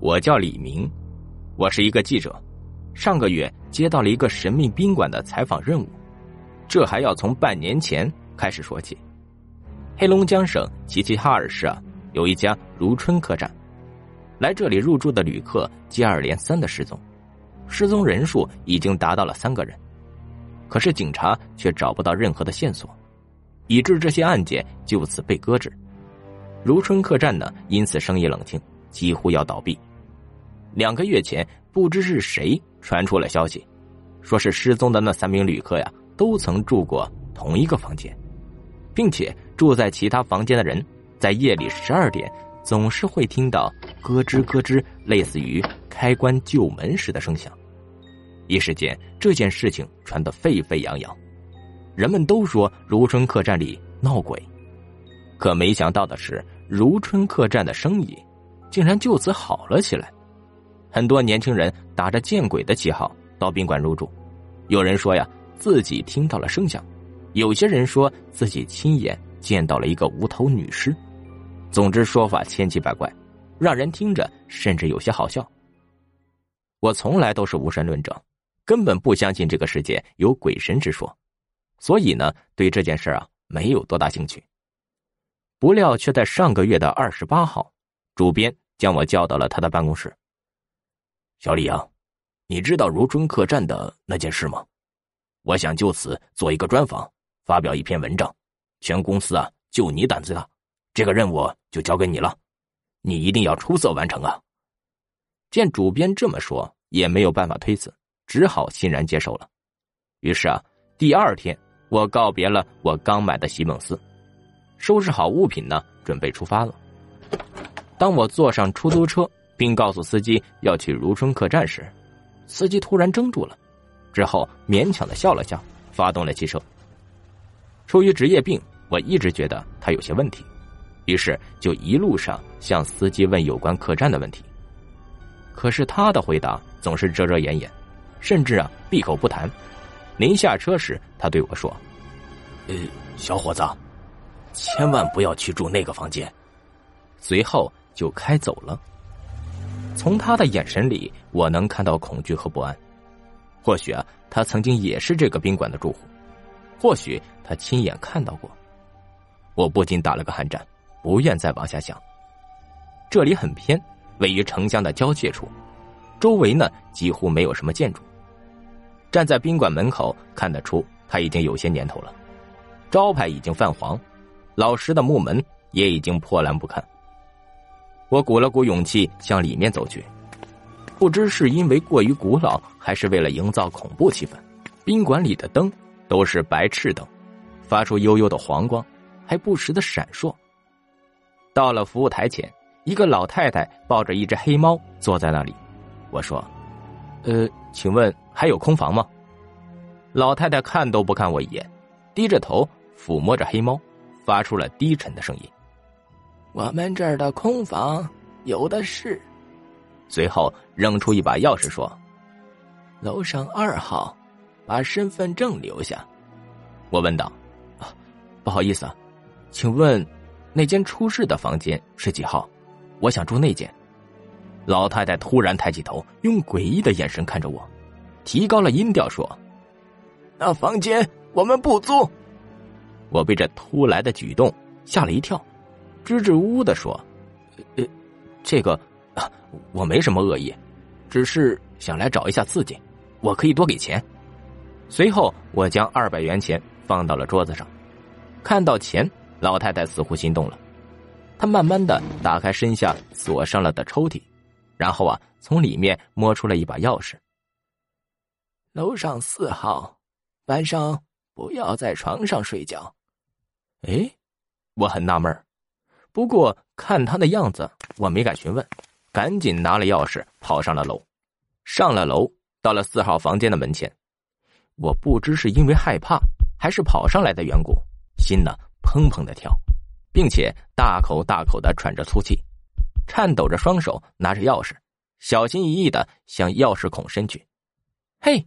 我叫李明，我是一个记者。上个月接到了一个神秘宾馆的采访任务，这还要从半年前开始说起。黑龙江省齐齐哈尔市啊，有一家如春客栈，来这里入住的旅客接二连三的失踪，失踪人数已经达到了三个人，可是警察却找不到任何的线索，以致这些案件就此被搁置。如春客栈呢，因此生意冷清，几乎要倒闭。两个月前，不知是谁传出了消息，说是失踪的那三名旅客呀，都曾住过同一个房间，并且住在其他房间的人，在夜里十二点总是会听到咯吱咯吱，类似于开关旧门时的声响。一时间，这件事情传得沸沸扬扬，人们都说如春客栈里闹鬼，可没想到的是，如春客栈的生意竟然就此好了起来。很多年轻人打着见鬼的旗号到宾馆入住，有人说呀自己听到了声响，有些人说自己亲眼见到了一个无头女尸，总之说法千奇百怪，让人听着甚至有些好笑。我从来都是无神论者，根本不相信这个世界有鬼神之说，所以呢对这件事啊没有多大兴趣。不料却在上个月的二十八号，主编将我叫到了他的办公室。小李啊，你知道如春客栈的那件事吗？我想就此做一个专访，发表一篇文章。全公司啊，就你胆子大，这个任务就交给你了，你一定要出色完成啊！见主编这么说，也没有办法推辞，只好欣然接受了。于是啊，第二天我告别了我刚买的席梦思，收拾好物品呢，准备出发了。当我坐上出租车。并告诉司机要去如春客栈时，司机突然怔住了，之后勉强的笑了笑，发动了汽车。出于职业病，我一直觉得他有些问题，于是就一路上向司机问有关客栈的问题。可是他的回答总是遮遮掩掩，甚至啊闭口不谈。临下车时，他对我说：“呃，小伙子，千万不要去住那个房间。”随后就开走了。从他的眼神里，我能看到恐惧和不安。或许啊，他曾经也是这个宾馆的住户，或许他亲眼看到过。我不禁打了个寒战，不愿再往下想。这里很偏，位于城乡的交界处，周围呢几乎没有什么建筑。站在宾馆门口，看得出他已经有些年头了，招牌已经泛黄，老式的木门也已经破烂不堪。我鼓了鼓勇气向里面走去，不知是因为过于古老，还是为了营造恐怖气氛，宾馆里的灯都是白炽灯，发出悠悠的黄光，还不时的闪烁。到了服务台前，一个老太太抱着一只黑猫坐在那里。我说：“呃，请问还有空房吗？”老太太看都不看我一眼，低着头抚摸着黑猫，发出了低沉的声音。我们这儿的空房有的是。随后扔出一把钥匙说：“楼上二号，把身份证留下。”我问道：“啊，不好意思，请问那间出事的房间是几号？我想住那间。”老太太突然抬起头，用诡异的眼神看着我，提高了音调说：“那房间我们不租。”我被这突来的举动吓了一跳。支支吾吾的说：“呃，这个啊，我没什么恶意，只是想来找一下刺激。我可以多给钱。”随后，我将二百元钱放到了桌子上。看到钱，老太太似乎心动了。她慢慢的打开身下锁上了的抽屉，然后啊，从里面摸出了一把钥匙。楼上四号，晚上不要在床上睡觉。哎，我很纳闷儿。不过看他的样子，我没敢询问，赶紧拿了钥匙跑上了楼。上了楼，到了四号房间的门前，我不知是因为害怕，还是跑上来的缘故，心呢砰砰的跳，并且大口大口的喘着粗气，颤抖着双手拿着钥匙，小心翼翼的向钥匙孔伸去。嘿，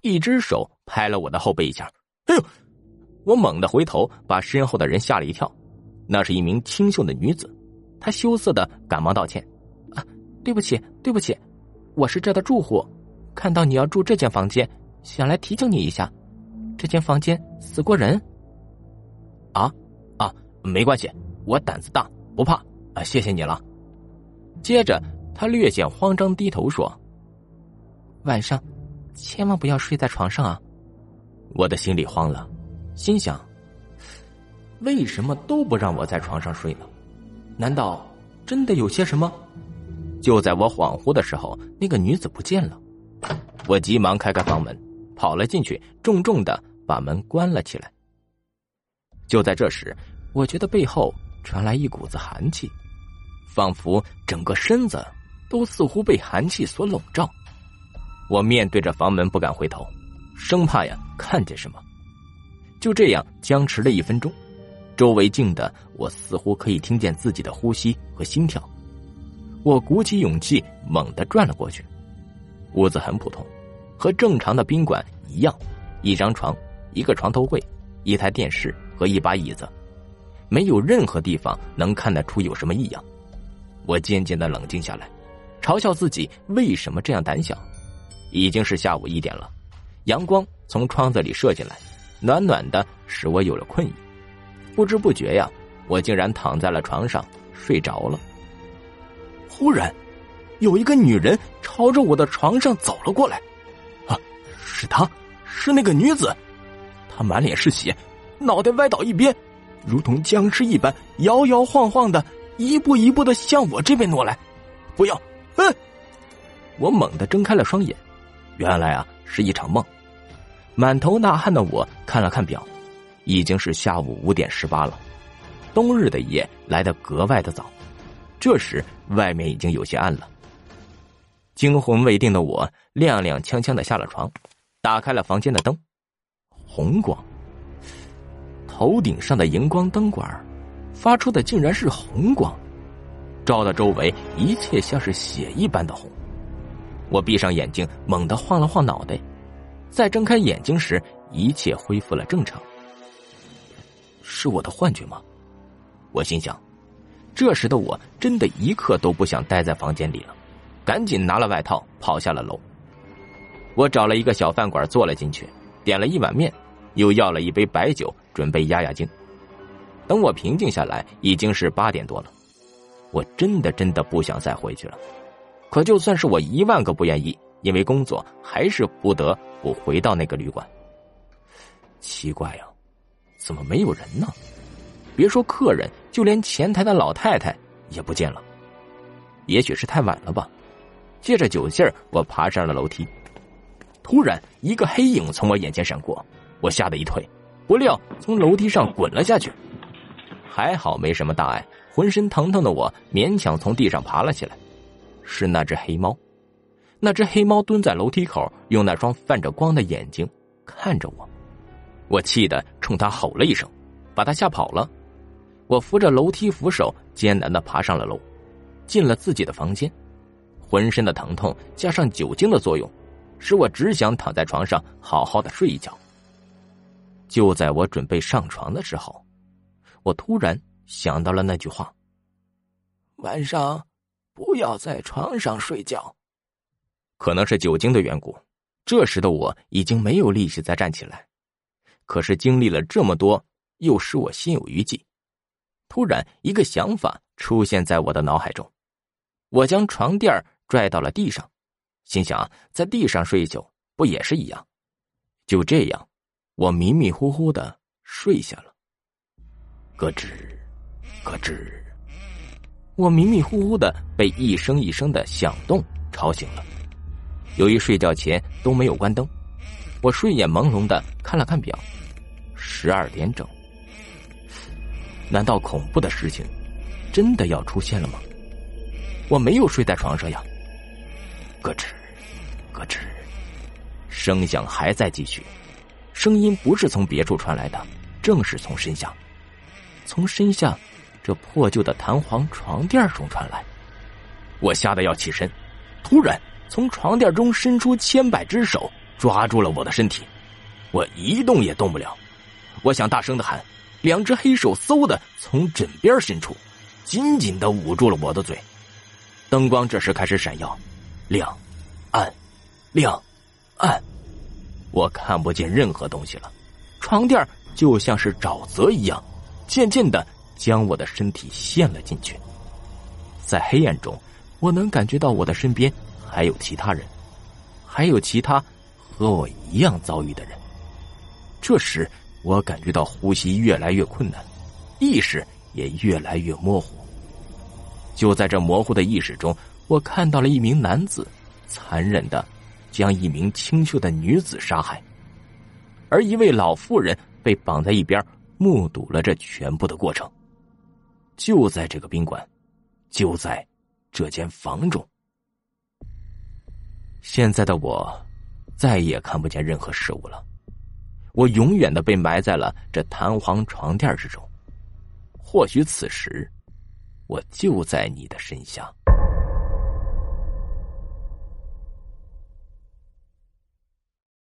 一只手拍了我的后背一下，哎呦！我猛地回头，把身后的人吓了一跳。那是一名清秀的女子，她羞涩的赶忙道歉：“啊，对不起，对不起，我是这的住户，看到你要住这间房间，想来提醒你一下，这间房间死过人。啊啊，没关系，我胆子大，不怕啊，谢谢你了。接着，他略显慌张，低头说：“晚上千万不要睡在床上啊。”我的心里慌了，心想：为什么都不让我在床上睡呢？难道真的有些什么？就在我恍惚的时候，那个女子不见了。我急忙开开房门，跑了进去，重重的把门关了起来。就在这时，我觉得背后传来一股子寒气，仿佛整个身子都似乎被寒气所笼罩。我面对着房门，不敢回头。生怕呀看见什么，就这样僵持了一分钟，周围静的我似乎可以听见自己的呼吸和心跳。我鼓起勇气，猛地转了过去。屋子很普通，和正常的宾馆一样，一张床，一个床头柜，一台电视和一把椅子，没有任何地方能看得出有什么异样。我渐渐的冷静下来，嘲笑自己为什么这样胆小。已经是下午一点了。阳光从窗子里射进来，暖暖的，使我有了困意。不知不觉呀，我竟然躺在了床上睡着了。忽然，有一个女人朝着我的床上走了过来。啊，是她，是那个女子。她满脸是血，脑袋歪倒一边，如同僵尸一般，摇摇晃晃的，一步一步的向我这边挪来。不要！嗯，我猛地睁开了双眼，原来啊，是一场梦。满头大汗的我看了看表，已经是下午五点十八了。冬日的夜来得格外的早，这时外面已经有些暗了。惊魂未定的我踉踉跄跄的下了床，打开了房间的灯，红光。头顶上的荧光灯管发出的竟然是红光，照的周围一切像是血一般的红。我闭上眼睛，猛地晃了晃脑袋。再睁开眼睛时，一切恢复了正常。是我的幻觉吗？我心想。这时的我真的一刻都不想待在房间里了，赶紧拿了外套跑下了楼。我找了一个小饭馆坐了进去，点了一碗面，又要了一杯白酒，准备压压惊。等我平静下来，已经是八点多了。我真的真的不想再回去了。可就算是我一万个不愿意。因为工作，还是不得不回到那个旅馆。奇怪呀，怎么没有人呢？别说客人，就连前台的老太太也不见了。也许是太晚了吧。借着酒劲儿，我爬上了楼梯。突然，一个黑影从我眼前闪过，我吓得一退，不料从楼梯上滚了下去。还好没什么大碍，浑身疼痛的我勉强从地上爬了起来。是那只黑猫。那只黑猫蹲在楼梯口，用那双泛着光的眼睛看着我，我气得冲他吼了一声，把他吓跑了。我扶着楼梯扶手，艰难的爬上了楼，进了自己的房间。浑身的疼痛加上酒精的作用，使我只想躺在床上好好的睡一觉。就在我准备上床的时候，我突然想到了那句话：“晚上不要在床上睡觉。”可能是酒精的缘故，这时的我已经没有力气再站起来。可是经历了这么多，又使我心有余悸。突然，一个想法出现在我的脑海中，我将床垫拽到了地上，心想在地上睡一宿不也是一样？就这样，我迷迷糊糊的睡下了。咯吱，咯吱，我迷迷糊糊的被一声一声的响动吵醒了。由于睡觉前都没有关灯，我睡眼朦胧的看了看表，十二点整。难道恐怖的事情真的要出现了吗？我没有睡在床上呀。咯吱，咯吱，声响还在继续，声音不是从别处传来的，正是从身下，从身下这破旧的弹簧床垫中传来。我吓得要起身，突然。从床垫中伸出千百只手，抓住了我的身体，我一动也动不了。我想大声的喊，两只黑手嗖的从枕边伸出，紧紧的捂住了我的嘴。灯光这时开始闪耀，亮、暗、亮、暗，我看不见任何东西了。床垫就像是沼泽一样，渐渐的将我的身体陷了进去。在黑暗中，我能感觉到我的身边还有其他人，还有其他和我一样遭遇的人。这时，我感觉到呼吸越来越困难，意识也越来越模糊。就在这模糊的意识中，我看到了一名男子残忍的将一名清秀的女子杀害，而一位老妇人被绑在一边，目睹了这全部的过程。就在这个宾馆，就在这间房中。现在的我再也看不见任何事物了，我永远的被埋在了这弹簧床垫之中。或许此时。我就在你的身下。